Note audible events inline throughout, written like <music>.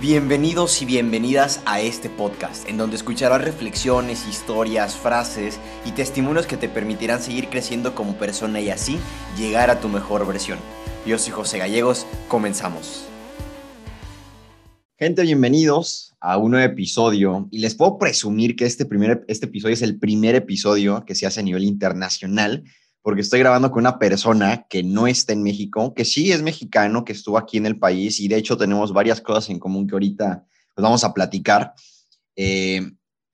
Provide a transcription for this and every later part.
Bienvenidos y bienvenidas a este podcast, en donde escucharás reflexiones, historias, frases y testimonios que te permitirán seguir creciendo como persona y así llegar a tu mejor versión. Yo soy José Gallegos, comenzamos. Gente, bienvenidos a un nuevo episodio y les puedo presumir que este, primer, este episodio es el primer episodio que se hace a nivel internacional porque estoy grabando con una persona que no está en México, que sí es mexicano, que estuvo aquí en el país y de hecho tenemos varias cosas en común que ahorita pues, vamos a platicar. Eh,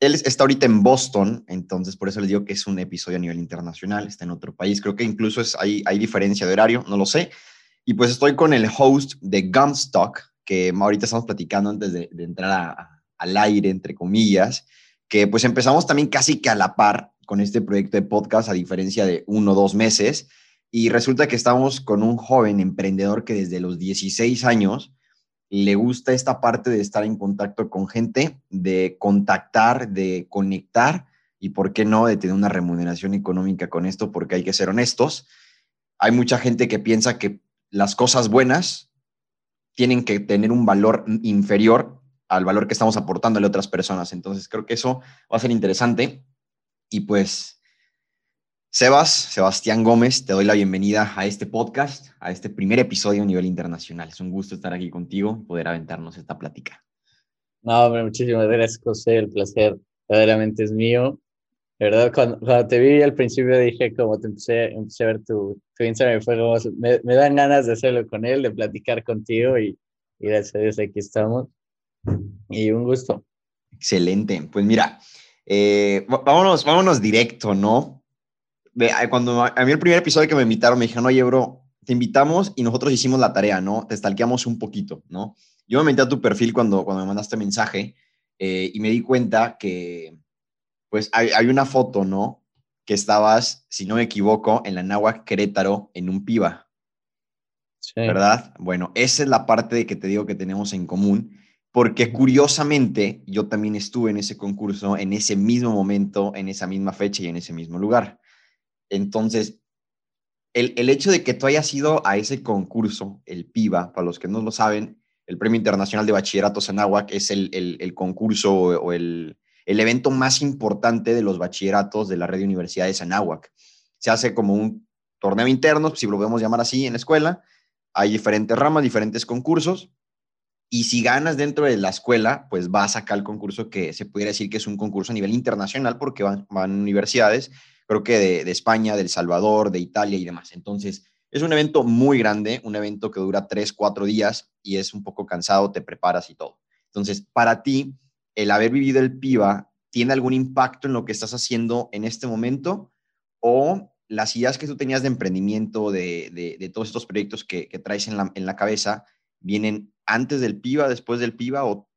él está ahorita en Boston, entonces por eso les digo que es un episodio a nivel internacional, está en otro país, creo que incluso es, hay, hay diferencia de horario, no lo sé. Y pues estoy con el host de Gumstock, que ahorita estamos platicando antes de, entrar al aire, entre comillas, que pues empezamos también casi que a la par con este proyecto de podcast, a diferencia de uno o dos meses. Y resulta que estamos con un joven emprendedor que desde los 16 años le gusta esta parte de estar en contacto con gente, de contactar, de conectar y, ¿por qué no?, de tener una remuneración económica con esto, porque hay que ser honestos. Hay mucha gente que piensa que las cosas buenas tienen que tener un valor inferior al valor que estamos aportándole a otras personas. Entonces, creo que eso va a ser interesante. Y pues, Sebas, Sebastián Gómez, te doy la bienvenida a este podcast, a este primer episodio a nivel internacional. Es un gusto estar aquí contigo y poder aventarnos esta plática. No, hombre, muchísimas gracias, José. El placer verdaderamente es mío. De verdad, cuando, te vi al principio dije, como te empecé, empecé a ver tu, tu Instagram, fue como, me, me, dan ganas de hacerlo con él, de platicar contigo y, y gracias a Dios aquí estamos. Y un gusto. Excelente. Pues mira, eh, vámonos, vámonos directo, ¿no? Cuando a mí el primer episodio que me invitaron me dijeron, oye, bro, te invitamos y nosotros hicimos la tarea, ¿no? Te stalkeamos un poquito, ¿no? Yo me metí a tu perfil cuando, cuando me mandaste mensaje eh, y me di cuenta que, pues, hay, hay, una foto, ¿no? Que estabas, si no me equivoco, en la Náhuac Querétaro en un piba. Sí. ¿Verdad? Bueno, esa es la parte de que te digo que tenemos en común porque curiosamente yo también estuve en ese concurso en ese mismo momento, en esa misma fecha y en ese mismo lugar. Entonces, el, el hecho de que tú hayas ido a ese concurso, el PIBA, para los que no lo saben, el Premio Internacional de Bachillerato Anáhuac es el, el, el concurso o, el, el, evento más importante de los bachilleratos de la red de universidades Anáhuac. Se hace como un torneo interno, si lo podemos llamar así, en la escuela. Hay diferentes ramas, diferentes concursos y si ganas dentro de la escuela, pues vas acá al concurso que se pudiera decir que es un concurso a nivel internacional porque van, van universidades, creo que de, de, España, del Salvador, de Italia y demás. Entonces, es un evento muy grande, un evento que dura tres, cuatro días y es un poco cansado, te preparas y todo. Entonces, para ti, el haber vivido el PIBA, ¿tiene algún impacto en lo que estás haciendo en este momento? ¿O las ideas que tú tenías de emprendimiento, de, de, de todos estos proyectos que, que traes en la, en la cabeza, vienen antes del PIBA, después del PIBA o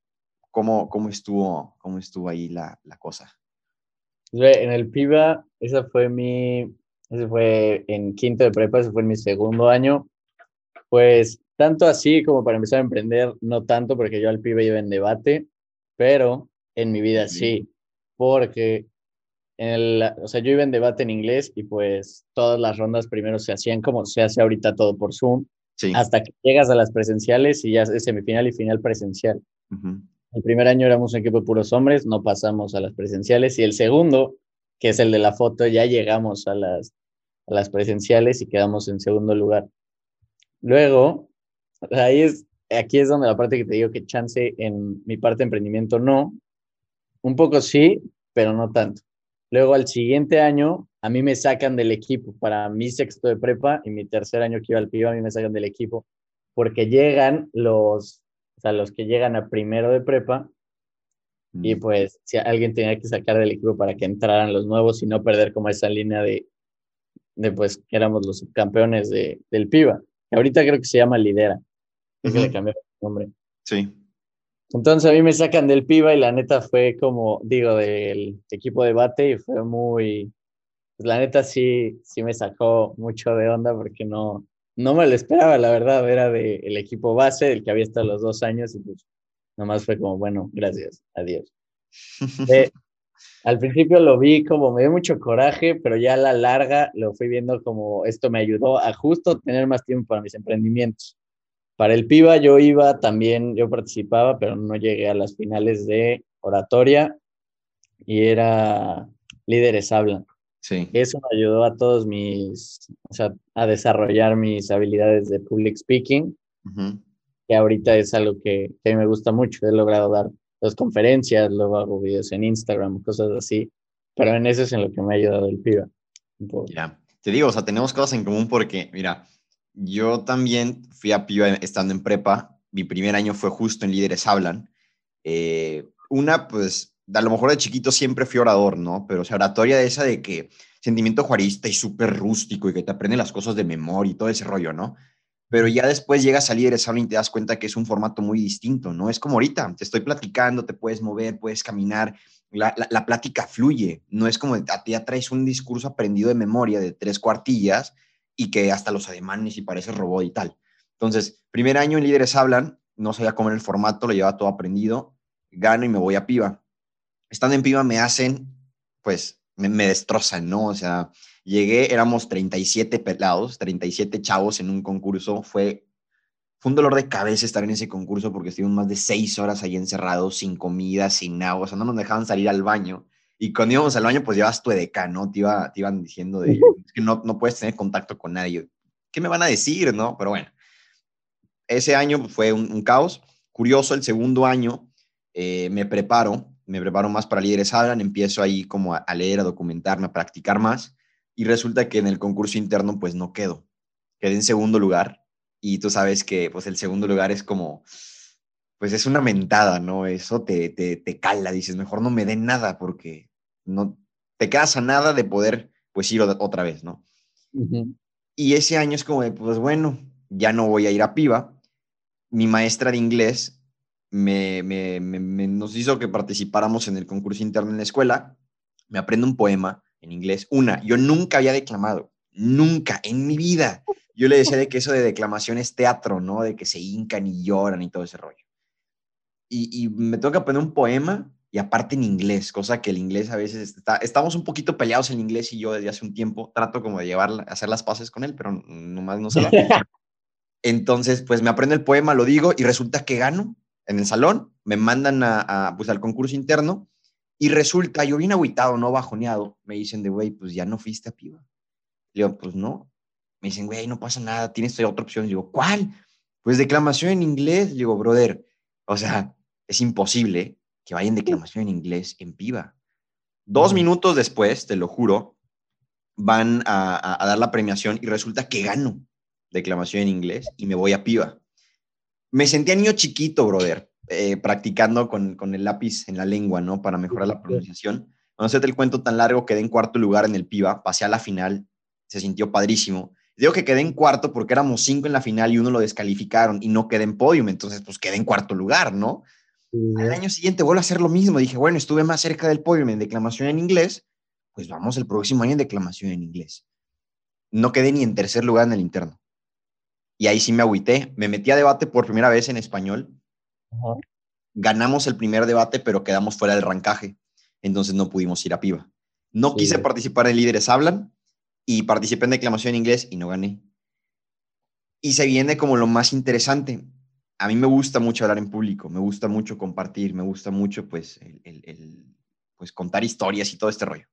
cómo, cómo, estuvo, cómo estuvo ahí la, la cosa? En el PIBA, esa fue mi, ese fue en quinto de prepa, ese fue en mi segundo año. Pues tanto así como para empezar a emprender, no tanto porque yo al PIBA iba en debate, pero en mi vida sí, porque en el, o sea, yo iba en debate en inglés y pues todas las rondas primero se hacían como se hace ahorita todo por Zoom hasta que llegas a las presenciales y ya es semifinal y final presencial. El primer año éramos un equipo de puros hombres, no pasamos a las presenciales y el segundo, que es el de la foto, ya llegamos a las, a las presenciales y quedamos en segundo lugar. Luego, ahí es, aquí es donde la parte que te digo que chance en mi parte de emprendimiento no, un poco sí, pero no tanto. Luego al siguiente año, a mí me sacan del equipo para mi sexto de prepa y mi tercer año que iba al PIB, a mí me sacan del equipo porque llegan los, o sea, los que llegan a primero de prepa y mm. pues si alguien tenía que sacar del equipo para que entraran los nuevos y no perder como esa línea de, de pues que éramos los subcampeones de, del PIBA. Ahorita creo que se llama Lidera, que le cambiaron el nombre. Sí. Entonces a mí me sacan del piba y la neta fue como, digo, del equipo de bate y fue muy, pues la neta sí, sí me sacó mucho de onda porque no, no me lo esperaba, la verdad, era del el equipo base, del que había estado los dos años y pues nomás fue como, bueno, gracias, adiós. <laughs> Eh, al principio lo vi como, me dio mucho coraje, pero ya a la larga lo fui viendo como esto me ayudó a justo tener más tiempo para mis emprendimientos. para el PIBA yo iba también, yo participaba, pero no llegué a las finales de oratoria y era líderes hablan. Sí. Eso me ayudó a todos mis, o sea, a desarrollar mis habilidades de public speaking, que ahorita es algo que, que, me gusta mucho. He logrado dar las conferencias, luego hago videos en Instagram, cosas así, pero en eso es en lo que me ha ayudado el PIBA. Ya, te digo, o sea, tenemos cosas en común porque, mira, yo también fui a PIBA estando en prepa. Mi primer año fue justo en Líderes Hablan. Eh, una, pues, a lo mejor de chiquito siempre fui orador, ¿no? Pero o sea, oratoria de esa de que sentimiento juarista y súper rústico y que te aprende las cosas de memoria y todo ese rollo, ¿no? Pero ya después llegas a Líderes y te das cuenta que es un formato muy distinto, ¿no? Es como ahorita, te estoy platicando, te puedes mover, puedes caminar, la, la, la plática fluye, no es como a ti ya traes un discurso aprendido de memoria de tres cuartillas y que hasta los ademanes y parece robot y tal. Entonces, primer año en líderes hablan, no sabía cómo era el formato, lo llevaba todo aprendido, gano y me voy a piba. Estando en piba me hacen, pues, me, me destrozan, ¿no? O sea, llegué, éramos 37 pelados, 37 chavos en un concurso, fue, fue un dolor de cabeza estar en ese concurso porque estuvimos más de seis horas ahí encerrados, sin comida, sin agua, o sea, no nos dejaban salir al baño. Y cuando íbamos al baño, pues llevas tu edecán, ¿no? Te, iba, te iban diciendo de, que no, no puedes tener contacto con nadie. ¿Qué me van a decir, no? Pero bueno, ese año fue un, caos. Curioso, el segundo año eh, me preparo, me preparo más para líderes hablan, empiezo ahí como a, a, leer, a documentarme, a practicar más. Y resulta que en el concurso interno, pues no quedo. Quedé en segundo lugar. Y tú sabes que, pues el segundo lugar es como, pues es una mentada, ¿no? Eso te, te, te cala, dices, mejor no me den nada porque no te quedas a nada de poder, pues, ir otra vez, ¿no? Uh -huh. Y ese año es como de, pues bueno, ya no voy a ir a piba. Mi maestra de inglés me, me, me, nos hizo que participáramos en el concurso interno en la escuela. Me aprendo un poema en inglés. Una, yo nunca había declamado, nunca en mi vida. Yo le decía de que eso de declamación es teatro, ¿no? De que se hincan y lloran y todo ese rollo y, y, me tengo que aprender un poema y aparte en inglés, cosa que el inglés a veces está, estamos un poquito peleados en inglés y yo desde hace un tiempo trato como de llevar, hacer las paces con él, pero nomás no se la. <laughs> Entonces, pues me aprendo el poema, lo digo y resulta que gano en el salón, me mandan a, a pues al concurso interno y resulta, yo bien agüitado, no bajoneado, me dicen de, güey, pues ya no fuiste a piba. Le digo, pues no. Me dicen, güey, no pasa nada, tienes otra opción. Le digo, ¿cuál? Pues declamación en inglés. Le digo, brother, o sea, es imposible que vaya en declamación en inglés en piba. Dos minutos después, te lo juro, van a, a, a, dar la premiación y resulta que gano declamación en inglés y me voy a piba. Me sentía niño chiquito, brother, eh, practicando con, con, el lápiz en la lengua, ¿no? Para mejorar la pronunciación. No sé, el cuento tan largo, quedé en cuarto lugar en el piba, pasé a la final, se sintió padrísimo. Digo que quedé en cuarto porque éramos cinco en la final y uno lo descalificaron y no quedé en podium, entonces pues quedé en cuarto lugar, ¿no? Al año siguiente vuelvo a hacer lo mismo. Dije, bueno, estuve más cerca del podio en declamación en inglés, pues vamos el próximo año en declamación en inglés. No quedé ni en tercer lugar en el interno. Y ahí sí me agüité. Me metí a debate por primera vez en español. Uh -huh. Ganamos el primer debate, pero quedamos fuera del rancaje. Entonces no pudimos ir a piba. No sí. quise participar en Líderes Hablan y participé en declamación en inglés y no gané. Y se viene como lo más interesante a mí me gusta mucho hablar en público, me gusta mucho compartir, me gusta mucho pues, el, el, el, pues contar historias y todo este rollo.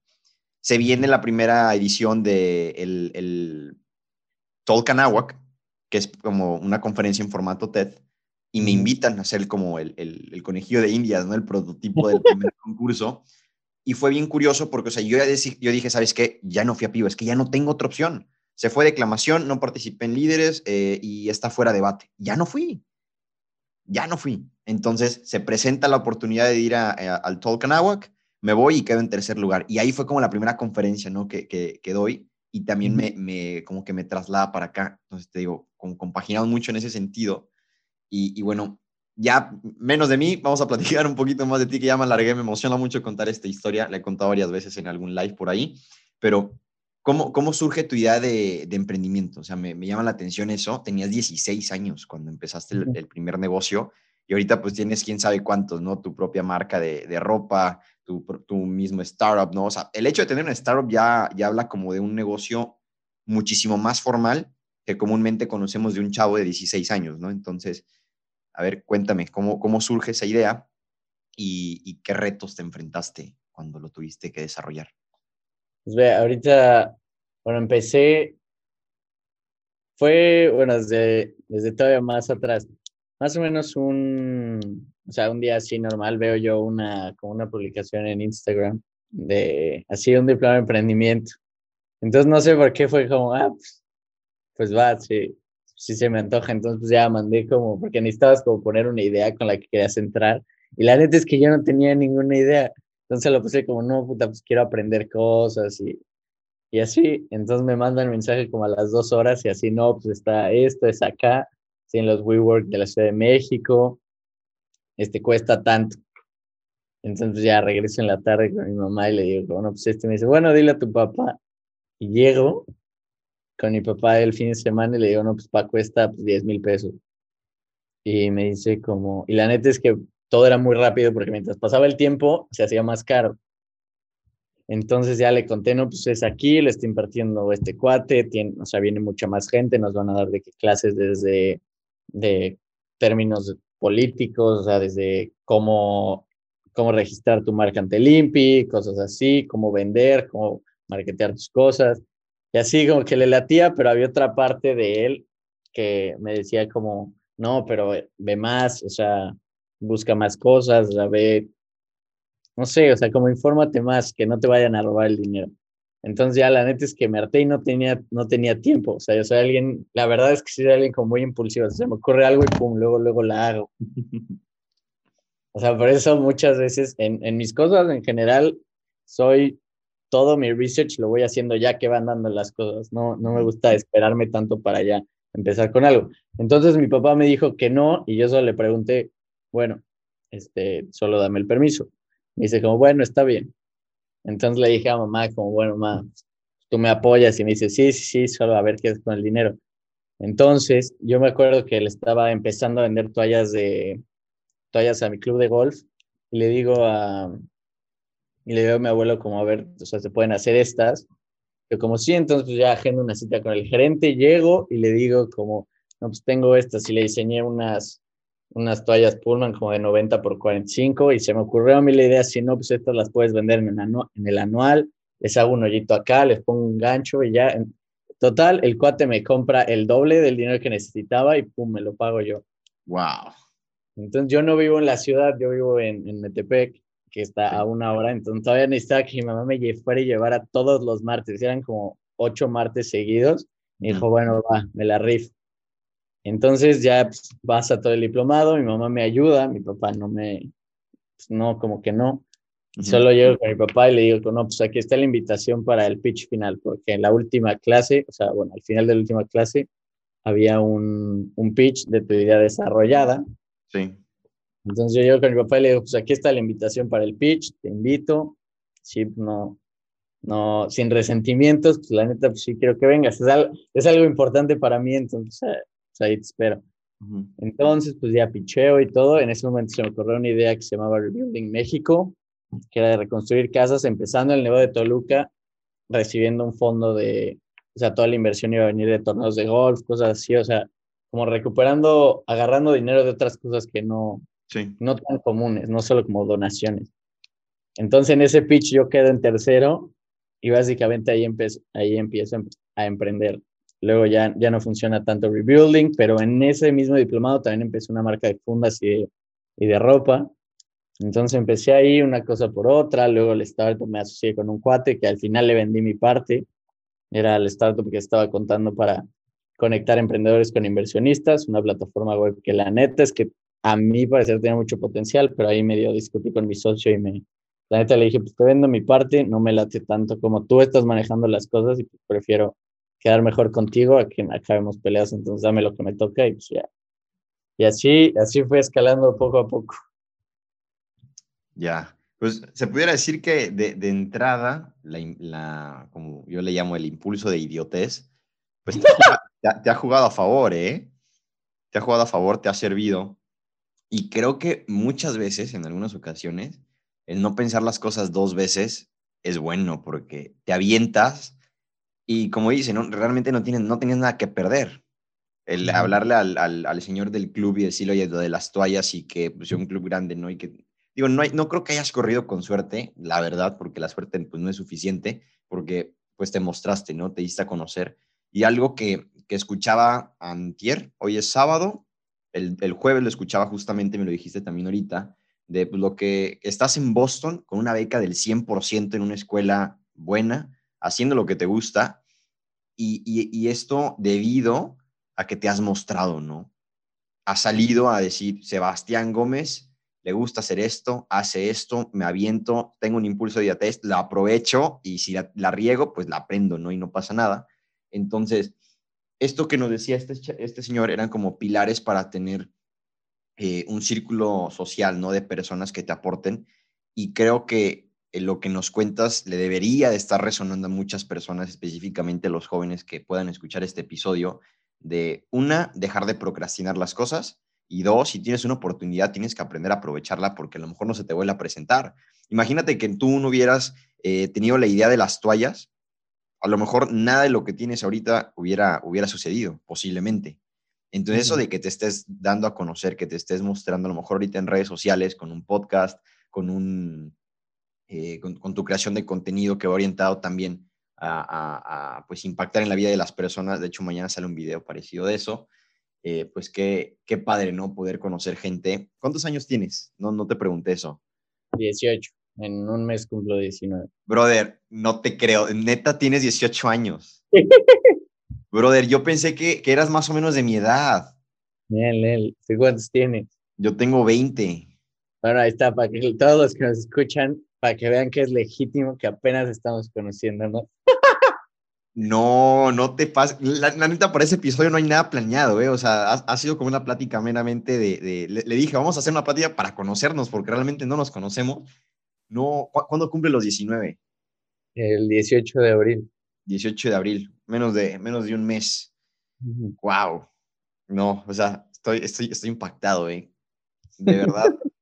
Se viene la primera edición de el, Tolkanawak, que es como una conferencia en formato TED, y me invitan a hacer como el, el, el conejillo de Indias, ¿no? El prototipo del primer <laughs> concurso. Y fue bien curioso porque, o sea, yo, yo dije, ¿sabes qué? Ya no fui a Pivo, es que ya no tengo otra opción. Se fue declamación, no participé en líderes eh, y está fuera de debate. Ya no fui ya no fui. Entonces se presenta la oportunidad de ir a, a, al Tolkanawak, me voy y quedo en tercer lugar. Y ahí fue como la primera conferencia ¿no? que, que, que doy y también me, me, como que me traslada para acá. Entonces te digo, como compaginado mucho en ese sentido. Y, y, bueno, ya menos de mí, vamos a <laughs> platicar un poquito más de ti, que ya me alargué, me emociona mucho contar esta historia, la he contado varias veces en algún live por ahí, pero ¿cómo, cómo surge tu idea de, de emprendimiento? O sea, me, me, llama la atención eso, tenías 16 años cuando empezaste el, el, primer negocio y ahorita pues tienes quién sabe cuántos, ¿no? Tu propia marca de, de ropa, tu, tu, mismo startup, ¿no? O sea, el hecho de tener una startup ya, ya habla como de un negocio muchísimo más formal que comúnmente conocemos de un chavo de 16 años, ¿no? Entonces, a ver, cuéntame, ¿cómo, cómo surge esa idea y, qué retos te enfrentaste cuando lo tuviste que desarrollar? Pues ve, ahorita, bueno, empecé, fue, bueno, desde, desde todavía más atrás, más o menos un, o sea, un día así normal veo yo una, como una publicación en Instagram de así un diploma de emprendimiento. Entonces no sé por qué fue como, ah, pues, pues va, sí, sí se me antoja. Entonces pues ya mandé como, porque necesitabas como poner una idea con la que querías entrar. Y la neta es que yo no tenía ninguna idea. Entonces lo puse como, no, puta, pues quiero aprender cosas y, y así. Entonces me mandan mensaje como a las dos horas y así, no, pues está esto, es acá, sí, en los WeWork de la Ciudad de México, este cuesta tanto. Entonces ya regreso en la tarde con mi mamá y le digo, bueno, pues este me dice, bueno, dile a tu papá. Y llego con mi papá el fin de semana y le digo, no, pues pa, cuesta pues, 10 mil pesos. Y me dice como, y la neta es que todo era muy rápido porque mientras pasaba el tiempo se hacía más caro. Entonces ya le conté, no, pues es aquí, le estoy impartiendo este cuate, tiene, o sea, viene mucha más gente, nos van a dar de qué clases desde de términos políticos, o sea, desde cómo, cómo registrar tu marca ante el cosas así, cómo vender, cómo marketear tus cosas. Y así como que le latía, pero había otra parte de él que me decía como, no, pero ve más, o sea, busca más cosas, o ve, no sé, o sea, como infórmate más, que no te vayan a robar el dinero. Entonces ya la neta es que me harté y no tenía, no tenía tiempo. O sea, yo soy alguien, la verdad es que soy alguien como muy impulsivo. O sea, se me ocurre algo y pum, luego, luego la hago. <laughs> o sea, por eso muchas veces en, en mis cosas en general soy todo mi research lo voy haciendo ya que van dando las cosas. No, no me gusta esperarme tanto para ya empezar con algo. Entonces mi papá me dijo que no y yo solo le pregunté, bueno, este, solo dame el permiso. Me dice como, bueno, está bien. Entonces le dije a mamá, como, bueno, mamá, tú me apoyas y me dice, sí, sí, sí, solo a ver qué es con el dinero. Entonces, yo me acuerdo que él estaba empezando a vender toallas de toallas a mi club de golf y le digo a y le digo a mi abuelo como a ver, o sea, se pueden hacer estas. Yo como sí, entonces pues ya agendo una cita con el gerente, llego y le digo como, no, pues tengo estas y le diseñé unas unas toallas Pullman como de 90 por 45 y se me ocurrió a mí la idea, si no, pues estas las puedes vender en, en el anual, les hago un hoyito acá, les pongo un gancho y ya. En total, el cuate me compra el doble del dinero que necesitaba y pum, me lo pago yo. Wow. Entonces yo no vivo en la ciudad, yo vivo en, en Metepec, que está a una hora, entonces todavía necesitaba que mi mamá me fuera y llevara todos los martes, eran como ocho martes seguidos, y dijo, bueno, va, me la rifo. Entonces ya pues, pasa todo el diplomado, mi mamá me ayuda, mi papá no me, pues, no, como que no. Solo llego con mi papá y le digo, no, pues aquí está la invitación para el pitch final, porque en la última clase, o sea, bueno, al final de la última clase, había un, un pitch de tu idea desarrollada. Sí. Entonces yo llego con mi papá y le digo, pues aquí está la invitación para el pitch, te invito. Sí, no, no, sin resentimientos, pues la neta, pues sí quiero que vengas. Es algo importante para mí, entonces pues ahí te espero. Entonces, pues ya picheo y todo. En ese momento se me ocurrió una idea que se llamaba Rebuilding México, que era de reconstruir casas, empezando el negocio de Toluca, recibiendo un fondo de, o sea, toda la inversión iba a venir de torneos de golf, cosas así, o sea, como recuperando, agarrando dinero de otras cosas que no, sí. no tan comunes, no solo como donaciones. Entonces, en ese pitch yo quedo en tercero y básicamente ahí, ahí empiezo a emprender. Luego ya, ya no funciona tanto rebuilding, pero en ese mismo diplomado también empecé una marca de fundas y de, y de ropa. Entonces empecé ahí una cosa por otra, luego el startup me asocié con un cuate que al final le vendí mi parte. Era el startup que estaba contando para conectar emprendedores con inversionistas, una plataforma web que la neta es que a mí parecer tenía mucho potencial, pero ahí medio discutí con mi socio y me, la neta le dije, pues te vendo mi parte, no me late tanto como tú estás manejando las cosas y pues prefiero quedar mejor contigo a que acabemos peleas, entonces dame lo que me toca y pues ya. Y así, así fue escalando poco a poco. Ya, pues se pudiera decir que de, de entrada, la, la, como yo le llamo el impulso de idiotez, pues te, <laughs> te, ha jugado a favor, ¿eh? Te ha jugado a favor, te ha servido. Y creo que muchas veces, en algunas ocasiones, el no pensar las cosas dos veces es bueno porque te avientas Y como dice, ¿no? realmente no tienes, no tienes nada que perder. El hablarle al, al, al, señor del club y decirle, oye, lo de las toallas y que pues, un club grande, ¿no? Y que, digo, no, hay, no creo que hayas corrido con suerte, la verdad, porque la suerte pues, no es suficiente, porque pues te mostraste, ¿no? Te diste a conocer. Y algo que, que escuchaba antier, hoy es sábado, el, el, jueves lo escuchaba justamente, me lo dijiste también ahorita, de pues, lo que estás en Boston con una beca del 100% en una escuela buena, haciendo lo que te gusta, y, y, esto debido a que te has mostrado, ¿no? Has salido a decir, Sebastián Gómez, le gusta hacer esto, hace esto, me aviento, tengo un impulso de diatés, la aprovecho y si la, riego, pues la aprendo, ¿no? Y no pasa nada. Entonces, esto que nos decía este, este señor eran como pilares para tener eh, un círculo social, ¿no? De personas que te aporten. Y creo que lo que nos cuentas le debería de estar resonando a muchas personas, específicamente a los jóvenes que puedan escuchar este episodio, de una, dejar de procrastinar las cosas y dos, si tienes una oportunidad, tienes que aprender a aprovecharla porque a lo mejor no se te vuelve a presentar. Imagínate que tú no hubieras eh, tenido la idea de las toallas, a lo mejor nada de lo que tienes ahorita hubiera, hubiera sucedido, posiblemente. Entonces, eso de que te estés dando a conocer, que te estés mostrando a lo mejor ahorita en redes sociales, con un podcast, con, un, eh, con, tu creación de contenido que va orientado también a, pues impactar en la vida de las personas. De hecho, mañana sale un video parecido de eso. Eh, pues qué, qué padre, ¿no? Poder conocer gente. ¿Cuántos años tienes? No, no te pregunté eso. 18. En un mes cumplo 19. Brother, no te creo. Neta, tienes 18 años. <laughs> Brother, yo pensé que, que, eras más o menos de mi edad. Lel. ¿Cuántos tienes? Yo tengo 20. Bueno, ahí está, para que todos los que nos escuchan, para que vean que es legítimo que apenas estamos conociendo, ¿no? No, no te pases. La, neta, para ese episodio no hay nada planeado, ¿eh? O sea, ha, sido como una plática meramente de. le, dije, vamos a hacer una plática para conocernos, porque realmente no nos conocemos. No, ¿Cuándo cumple los 19? El 18 de abril. 18 de abril, menos de, menos de un mes. ¡Wow! No, o sea, estoy, estoy, estoy impactado, ¿eh? De verdad. <laughs>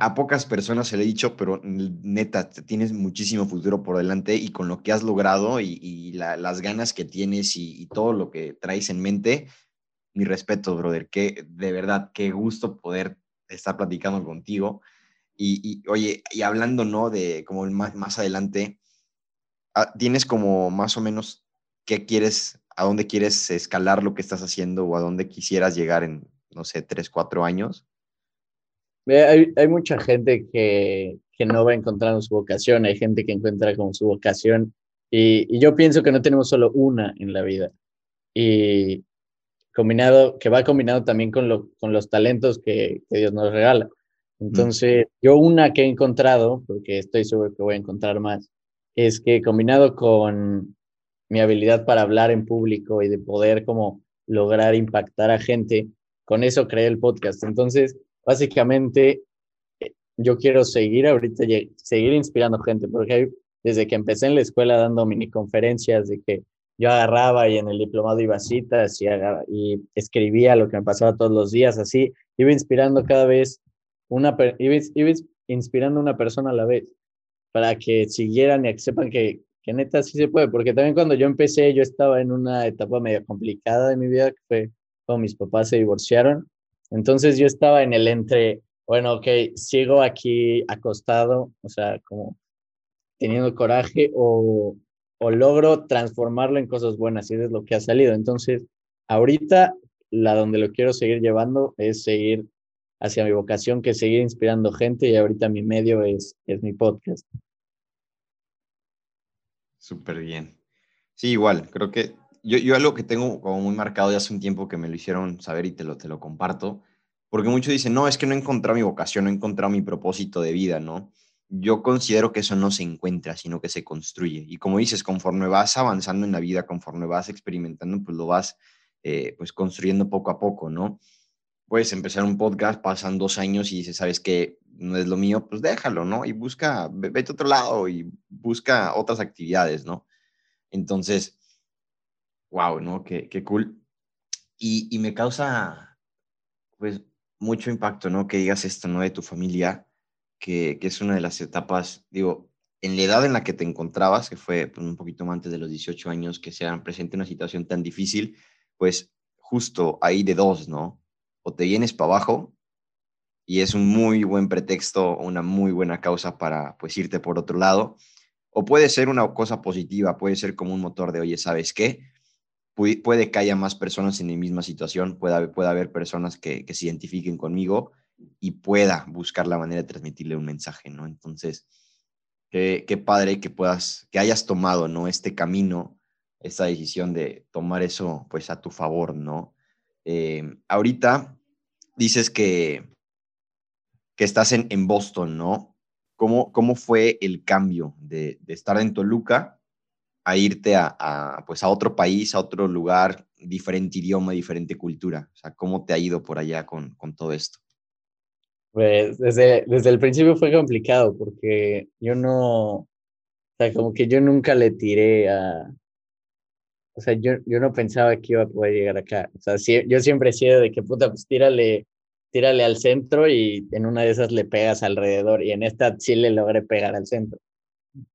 a pocas personas se le he dicho, pero neta, tienes muchísimo futuro por delante y con lo que has logrado y, las ganas que tienes y, todo lo que traes en mente, mi respeto, brother, que de verdad, qué gusto poder estar platicando contigo. Y, oye, y hablando, ¿no? De como más, más adelante, ah, tienes como más o menos qué quieres, a dónde quieres escalar lo que estás haciendo o a dónde quisieras llegar en, no sé, tres, cuatro años. Hay, hay mucha gente que, que, no va encontrando su vocación, hay gente que encuentra como su vocación y, y, yo pienso que no tenemos solo una en la vida y combinado, que va combinado también con, lo, con los talentos que, que Dios nos regala. Entonces, yo una que he encontrado, porque estoy seguro que voy a encontrar más, es que combinado con mi habilidad para hablar en público y de poder como lograr impactar a gente, con eso creé el podcast. Entonces, básicamente eh, yo quiero seguir ahorita, seguir inspirando gente, porque desde que empecé en la escuela dando mini conferencias, de que yo agarraba y en el diplomado iba a citas y, y escribía lo que me pasaba todos los días, así, iba inspirando cada vez una, iba, iba inspirando una persona a la vez, para que siguieran y que sepan que, que neta sí se puede, porque también cuando yo empecé, yo estaba en una etapa medio complicada de mi vida, que fue cuando mis papás se divorciaron, entonces yo estaba en el entre, bueno, ok, sigo aquí acostado, o sea, como teniendo coraje o, o logro transformarlo en cosas buenas y es lo que ha salido. Entonces, ahorita la donde lo quiero seguir llevando es seguir hacia mi vocación, que es seguir inspirando gente y ahorita mi medio es, es mi podcast. Súper bien. Sí, igual, creo que yo, yo algo que tengo como muy marcado ya hace un tiempo que me lo hicieron saber y te lo, te lo comparto, porque muchos dicen, no, es que no he encontrado mi vocación, no he encontrado mi propósito de vida, ¿no? Yo considero que eso no se encuentra, sino que se construye. Y como dices, conforme vas avanzando en la vida, conforme vas experimentando, pues lo vas eh, pues construyendo poco a poco, ¿no? Puedes empezar un podcast, pasan dos años y dices, ¿sabes qué? No es lo mío, pues déjalo, ¿no? Y busca, vete a otro lado y busca otras actividades, ¿no? Entonces, wow, ¿no? Qué, qué cool. Y, y, me causa, pues, mucho impacto, ¿no? Que digas esto, ¿no? De tu familia, que, que es una de las etapas, digo, en la edad en la que te encontrabas, que fue pues, un poquito antes de los 18 años, que se presente una situación tan difícil, pues justo ahí de dos, ¿no? O te vienes para abajo y es un muy buen pretexto, una muy buena causa para pues irte por otro lado, o puede ser una cosa positiva, puede ser como un motor de, oye, ¿sabes qué? Puede que haya más personas en la misma situación, puede haber personas que, que se identifiquen conmigo y pueda buscar la manera de transmitirle un mensaje, ¿no? Entonces, qué, qué padre que puedas, que hayas tomado, ¿no? Este camino, esta decisión de tomar eso, pues, a tu favor, ¿no? Eh, ahorita dices que, que estás en, en Boston, ¿no? ¿Cómo, ¿Cómo fue el cambio de, de estar en Toluca a irte a, a, pues a otro país, a otro lugar, diferente idioma, diferente cultura? O sea, ¿cómo te ha ido por allá con, con todo esto? Pues desde, desde el principio fue complicado porque yo no, o sea, como que yo nunca le tiré a, o sea, yo, yo no pensaba que iba a poder llegar acá. O sea, sí, yo siempre he sido de que, puta, pues tírale, tírale al centro y en una de esas le pegas alrededor y en esta sí le logré pegar al centro.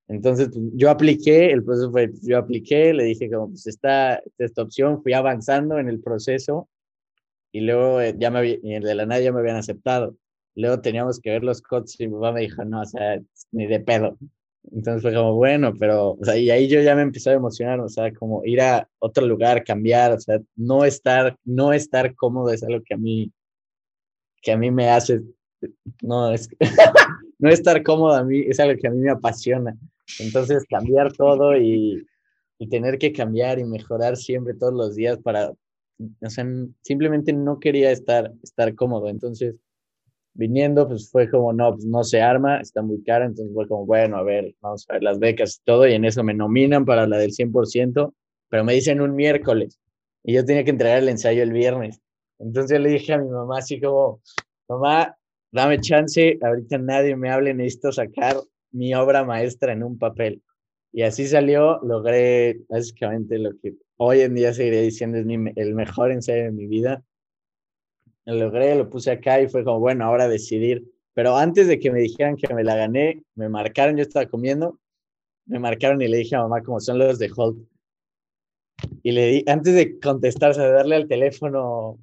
Entonces, pues, yo apliqué, el proceso fue, yo apliqué, le dije como, pues está esta opción, fui avanzando en el proceso y luego eh, ya me, y de la nada ya me habían aceptado. Luego teníamos que ver los coches y mi mamá me dijo, no, o sea, ni de pedo. Entonces fue como, bueno, pero, o sea, y ahí yo ya me empecé a emocionar, o sea, como ir a otro lugar, cambiar, o sea, no estar, no estar cómodo es algo que a mí, que a mí me hace, no, es, <laughs> no estar cómodo a mí es algo que a mí me apasiona. Entonces cambiar todo y, y tener que cambiar y mejorar siempre todos los días para, o sea, simplemente no quería estar, estar cómodo. Entonces, viniendo, pues fue como, no, pues no se arma, está muy cara, entonces fue como, bueno, a ver, vamos a ver las becas y todo, y en eso me nominan para la del 100%, pero me dicen un miércoles, y yo tenía que entregar el ensayo el viernes. Entonces yo le dije a mi mamá así como, mamá, dame chance, ahorita nadie me hable, necesito sacar mi obra maestra en un papel. Y así salió, logré básicamente lo que hoy en día seguiré diciendo es mi, el mejor ensayo de mi vida lo logré, lo puse acá y fue como, bueno, ahora decidir. Pero antes de que me dijeran que me la gané, me marcaron, yo estaba comiendo, me marcaron y le dije a mamá como son los de Hulk. Y le di, antes de contestarse, de darle al teléfono,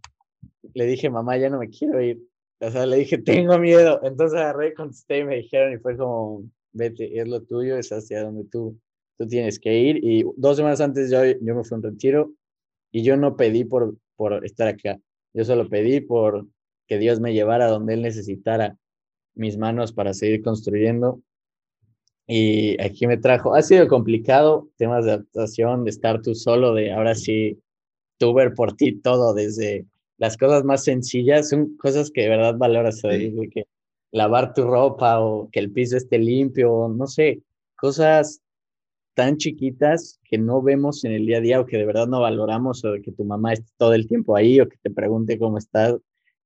le dije, mamá, ya no me quiero ir. O sea, le dije, tengo miedo. Entonces agarré, contesté y me dijeron y fue como, vete, es lo tuyo, es hacia donde tú, tú tienes que ir. Y dos semanas antes yo, yo me fui a un retiro y yo no pedí por, por estar acá. Yo solo pedí por que Dios me llevara donde Él necesitara mis manos para seguir construyendo. Y aquí me trajo, ha sido complicado, temas de adaptación, de estar tú solo, de ahora sí, tú ver por ti todo, desde las cosas más sencillas, son cosas que de verdad valoras, sí. que lavar tu ropa o que el piso esté limpio, no sé, cosas tan chiquitas que no vemos en el día a día o que de verdad no valoramos o que tu mamá esté todo el tiempo ahí o que te pregunte cómo estás.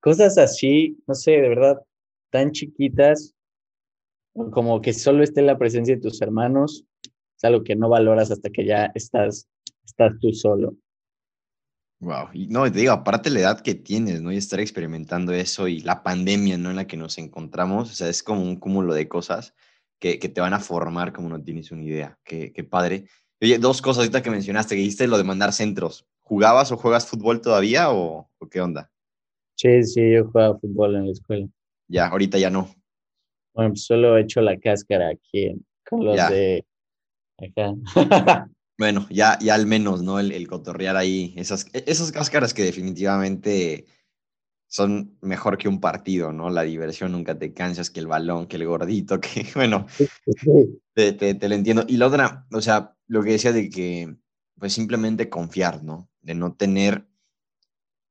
Cosas así, no sé, de verdad, tan chiquitas como que solo esté la presencia de tus hermanos, es algo que no valoras hasta que ya estás, estás tú solo. Wow, y no, te digo, aparte la edad que tienes, ¿no? Y estar experimentando eso y la pandemia, ¿no? En la que nos encontramos, o sea, es como un cúmulo de cosas que, que, te van a formar como no tienes una idea. Qué, qué padre. Oye, dos cosas ahorita que mencionaste, que dijiste lo de mandar centros. ¿Jugabas o juegas fútbol todavía o, o qué onda? Sí, sí, yo jugaba fútbol en la escuela. Ya, ahorita ya no. Bueno, pues solo he hecho la cáscara aquí con los ya. de acá. <laughs> bueno, ya, ya al menos, ¿no? El, el cotorrear ahí, esas, esas cáscaras que definitivamente son mejor que un partido, ¿no? La diversión nunca te cansas, que el balón, que el gordito, <laughs> que bueno, te, te, te, lo entiendo. Y la otra, o sea, lo que decía de que, pues simplemente confiar, ¿no? De no tener,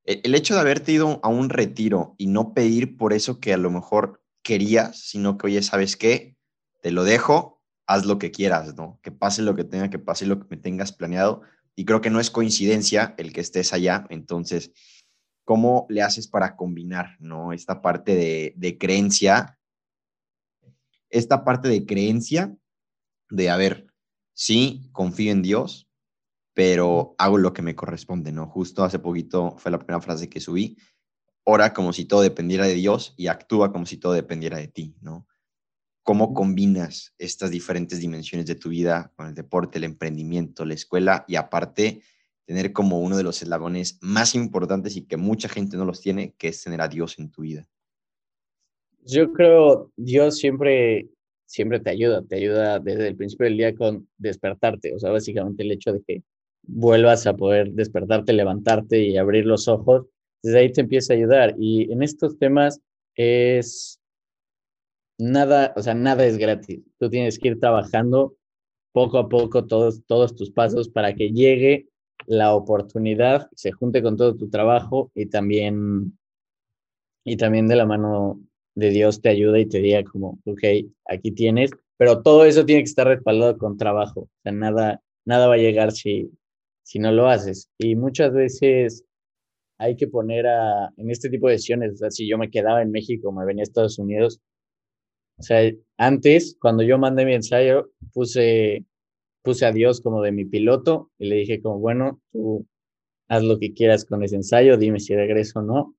el, el hecho de haberte ido a un retiro y no pedir por eso que a lo mejor querías, sino que, oye, ¿sabes qué? Te lo dejo, haz lo que quieras, ¿no? Que pase lo que tenga que pase, lo que me tengas planeado. Y creo que no es coincidencia el que estés allá, entonces cómo le haces para combinar, ¿no? Esta parte de, creencia, esta parte de creencia de, a ver, sí, confío en Dios, pero hago lo que me corresponde, ¿no? Justo hace poquito fue la primera frase que subí, ora como si todo dependiera de Dios y actúa como si todo dependiera de ti, ¿no? ¿Cómo combinas estas diferentes dimensiones de tu vida con el deporte, el emprendimiento, la escuela y aparte tener como uno de los eslabones más importantes y que mucha gente no los tiene, que es tener a Dios en tu vida? Yo creo Dios siempre siempre te ayuda, te ayuda desde el principio del día con despertarte, o sea, básicamente el hecho de que vuelvas a poder despertarte, levantarte y abrir los ojos, desde ahí te empieza a ayudar. Y en estos temas es nada, o sea, nada es gratis. Tú tienes que ir trabajando poco a poco todos, todos tus pasos para que llegue la oportunidad, se junte con todo tu trabajo y también, y también de la mano de Dios te ayuda y te diga como, ok, aquí tienes, pero todo eso tiene que estar respaldado con trabajo, nada, nada va a llegar si, si no lo haces. Y muchas veces hay que poner a, en este tipo de decisiones, o si yo me quedaba en México, me venía a Estados Unidos, o sea, antes, cuando yo mandé mi ensayo, puse, puse a Dios como de mi piloto y le dije como, bueno, tú haz lo que quieras con ese ensayo, dime si regreso o no.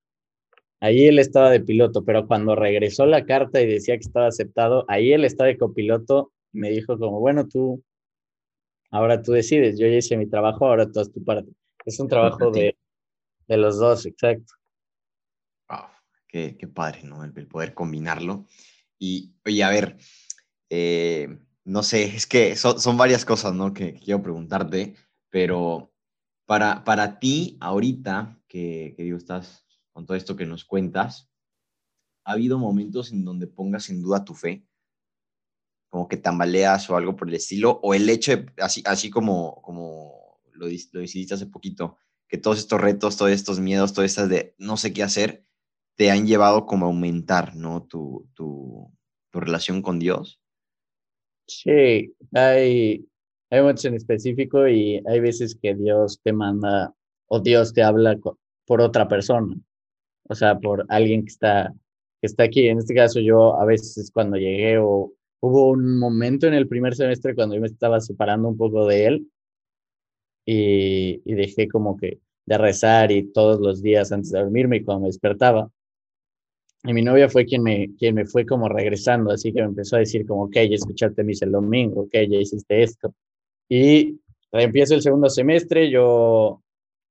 Ahí él estaba de piloto, pero cuando regresó la carta y decía que estaba aceptado, ahí él estaba de copiloto y me dijo como, bueno, tú, ahora tú decides, yo ya hice mi trabajo, ahora tú haz tu parte. Es un trabajo de, de los dos, exacto. Wow, qué, qué padre, ¿no? El, poder combinarlo. Y, oye, a ver, eh, no sé, es que son, varias cosas, ¿no? Que, quiero preguntarte, pero para, para ti, ahorita, que, que digo, estás con todo esto que nos cuentas, ¿ha habido momentos en donde pongas en duda tu fe? Como que tambaleas o algo por el estilo, o el hecho así, así como, como lo, lo decidiste hace poquito, que todos estos retos, todos estos miedos, todas estas de no sé qué hacer, te han llevado como a aumentar, ¿no? Tu, tu, tu relación con Dios. Sí, hay, hay momentos en específico y hay veces que Dios te manda o Dios te habla por otra persona o sea, por alguien que está, que está aquí. En este caso, yo a veces cuando llegué o hubo un momento en el primer semestre cuando yo me estaba separando un poco de él y, y dejé como que de rezar y todos los días antes de dormirme y cuando me despertaba. Y mi novia fue quien me, quien me fue como regresando, así que me empezó a decir como, ok, ya escuchaste misa el domingo, ok, ya hiciste esto. Y empiezo el segundo semestre, yo,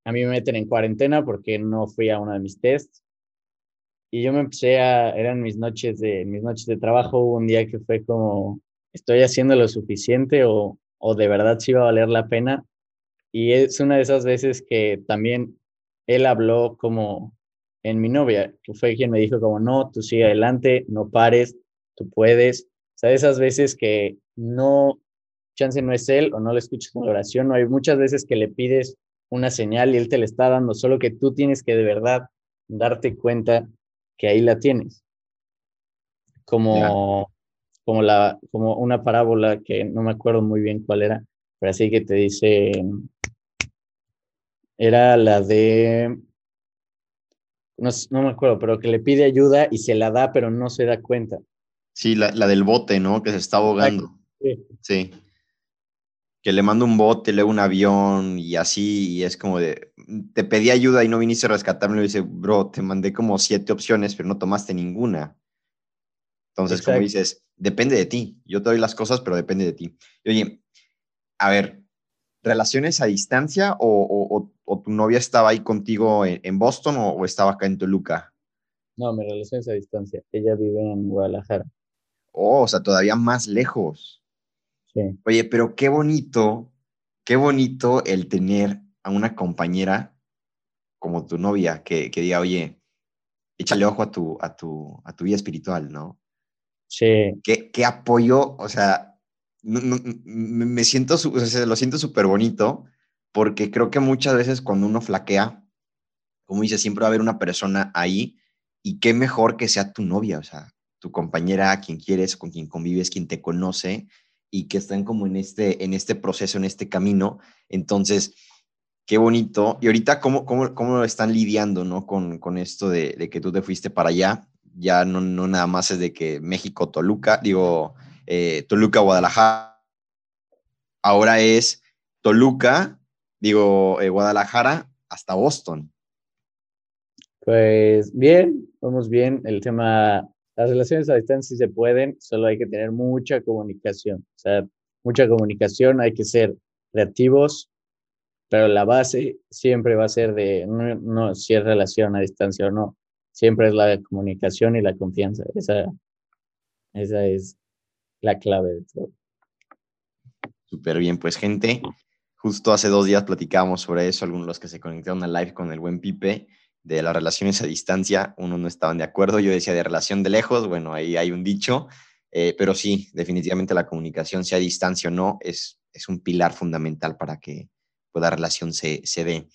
a mí me meten en cuarentena porque no fui a uno de mis tests y yo me empecé a, eran mis noches de, mis noches de trabajo, hubo un día que fue como, estoy haciendo lo suficiente o, o de verdad sí va a valer la pena. Y es una de esas veces que también él habló como en mi novia, que fue quien me dijo como, no, tú sigue adelante, no pares, tú puedes. O sea, esas veces que no, chance no es él o no le escuchas en la oración, no hay muchas veces que le pides una señal y él te la está dando, solo que tú tienes que de verdad darte cuenta que ahí la tienes. Como, como, la, como una parábola que no me acuerdo muy bien cuál era, pero así que te dice, era la de, no, no me acuerdo, pero que le pide ayuda y se la da, pero no se da cuenta. Sí, la, la del bote, ¿no? Que se está ahogando. Sí. sí que le mando un bote, luego un avión y así, y es como de, te pedí ayuda y no viniste a rescatarme, y dice, bro, te mandé como siete opciones, pero no tomaste ninguna. Entonces, como dices, depende de ti, yo te doy las cosas, pero depende de ti. oye, a ver, ¿relaciones a distancia o, tu novia estaba ahí contigo en, Boston o, o, estaba acá en Toluca? No, mi relación es a distancia, ella vive en Guadalajara. Oh, o sea, todavía más lejos. Oye, pero qué bonito, qué bonito el tener a una compañera como tu novia que, que diga, oye, échale ojo a tu, a tu, a tu vida espiritual, ¿no? Sí. ¿Qué, qué apoyo? O sea, me siento, o sea, lo siento súper bonito porque creo que muchas veces cuando uno flaquea, como dice, siempre va a haber una persona ahí y qué mejor que sea tu novia, o sea, tu compañera, quien quieres, con quien convives, quien te conoce y que están como en este, en este proceso, en este camino. Entonces, qué bonito. Y ahorita, ¿cómo, cómo, cómo están lidiando ¿no? con, con esto de, de, que tú te fuiste para allá? Ya no, no nada más es de que México, Toluca, digo, eh, Toluca, Guadalajara. Ahora es Toluca, digo, eh, Guadalajara hasta Boston. Pues bien, vamos bien. El tema Las relaciones a distancia sí se pueden, solo hay que tener mucha comunicación. O sea, mucha comunicación, hay que ser creativos, pero la base siempre va a ser de, no, si es relación a distancia o no, siempre es la comunicación y la confianza. Esa, esa es la clave de todo. Súper bien, pues gente, justo hace dos días platicábamos sobre eso, algunos de los que se conectaron al live con el buen Pipe, de las relaciones a distancia, uno no estaban de acuerdo, yo decía de relación de lejos, bueno, ahí hay un dicho, eh, pero sí, definitivamente la comunicación, sea a distancia o no, es, es un pilar fundamental para que pues, la relación se, se dé.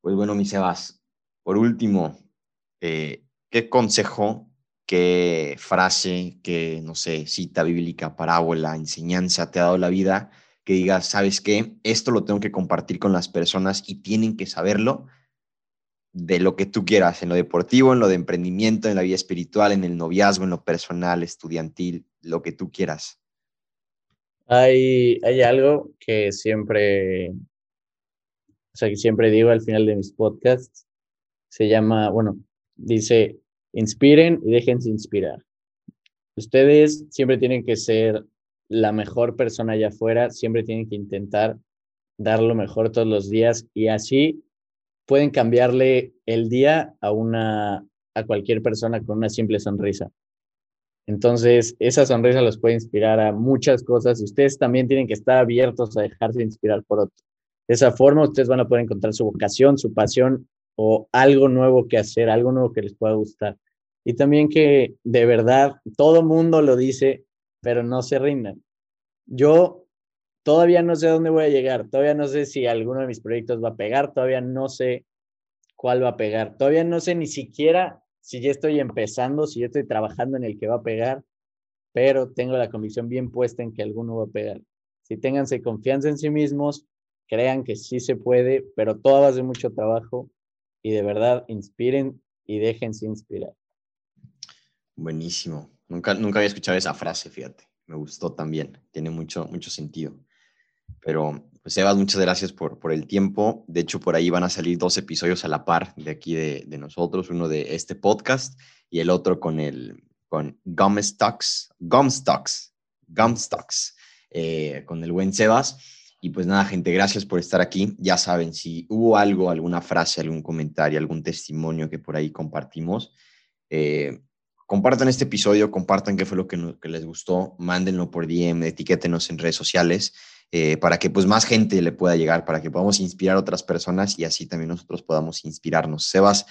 Pues bueno, mi Sebas, por último, eh, ¿qué consejo, qué frase, qué, no sé, cita bíblica, parábola, enseñanza te ha dado la vida que digas, sabes qué, esto lo tengo que compartir con las personas y tienen que saberlo de lo que tú quieras, en lo deportivo, en lo de emprendimiento, en la vida espiritual, en el noviazgo, en lo personal, estudiantil, lo que tú quieras. Hay, hay algo que siempre, o sea, que siempre digo al final de mis podcasts, se llama, bueno, dice, inspiren y déjense inspirar. Ustedes siempre tienen que ser la mejor persona allá afuera, siempre tienen que intentar dar lo mejor todos los días y así pueden cambiarle el día a una a cualquier persona con una simple sonrisa. Entonces, esa sonrisa los puede inspirar a muchas cosas y ustedes también tienen que estar abiertos a dejarse inspirar por otro. De esa forma, ustedes van a poder encontrar su vocación, su pasión o algo nuevo que hacer, algo nuevo que les pueda gustar. Y también que de verdad todo mundo lo dice, pero no se rindan. Yo todavía no sé dónde voy a llegar, todavía no sé si alguno de mis proyectos va a pegar, todavía no sé cuál va a pegar, todavía no sé ni siquiera si ya estoy empezando, si yo estoy trabajando en el que va a pegar, pero tengo la convicción bien puesta en que alguno va a pegar. Si ténganse confianza en sí mismos, crean que sí se puede, pero todo ser mucho trabajo y de verdad inspiren y déjense inspirar. Buenísimo. Nunca, nunca había escuchado esa frase, fíjate. Me gustó también. Tiene mucho, mucho sentido. Pero, pues, Sebas, muchas gracias por, por el tiempo. De hecho, por ahí van a salir dos episodios a la par de aquí de, nosotros, uno de este podcast y el otro con el con Gumstocks, Gumstocks, Gumstocks, eh, con el buen Sebas. Y pues nada, gente, gracias por estar aquí. Ya saben, si hubo algo, alguna frase, algún comentario, algún testimonio que por ahí compartimos, eh, compartan este episodio, compartan qué fue lo que, les gustó, mándenlo por DM, etiquétenos en redes sociales. Eh, para que pues más gente le pueda llegar, para que podamos inspirar a otras personas y así también nosotros podamos inspirarnos. Sebas,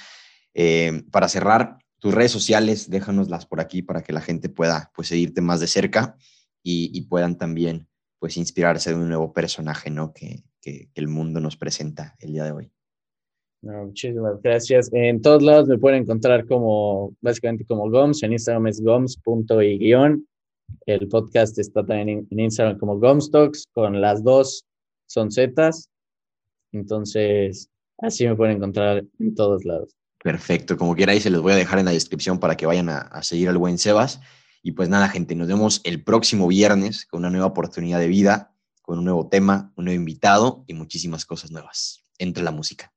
eh, para cerrar, tus redes sociales, déjanoslas por aquí para que la gente pueda pues seguirte más de cerca y, puedan también pues inspirarse de un nuevo personaje, ¿no? Que, el mundo nos presenta el día de hoy. Muchísimas gracias. En todos lados me pueden encontrar como, básicamente como GOMS, en Instagram es goms.y guion el podcast está también en, Instagram como Gomstocks, con las dos son Zetas. Entonces, así me pueden encontrar en todos lados. Perfecto, como ahí se los voy a dejar en la descripción para que vayan a, a seguir al buen Sebas. Y pues nada, gente, nos vemos el próximo viernes con una nueva oportunidad de vida, con un nuevo tema, un nuevo invitado y muchísimas cosas nuevas. Entre la música.